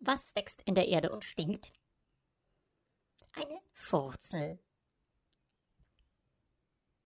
Was wächst in der Erde und stinkt? Eine Furzel.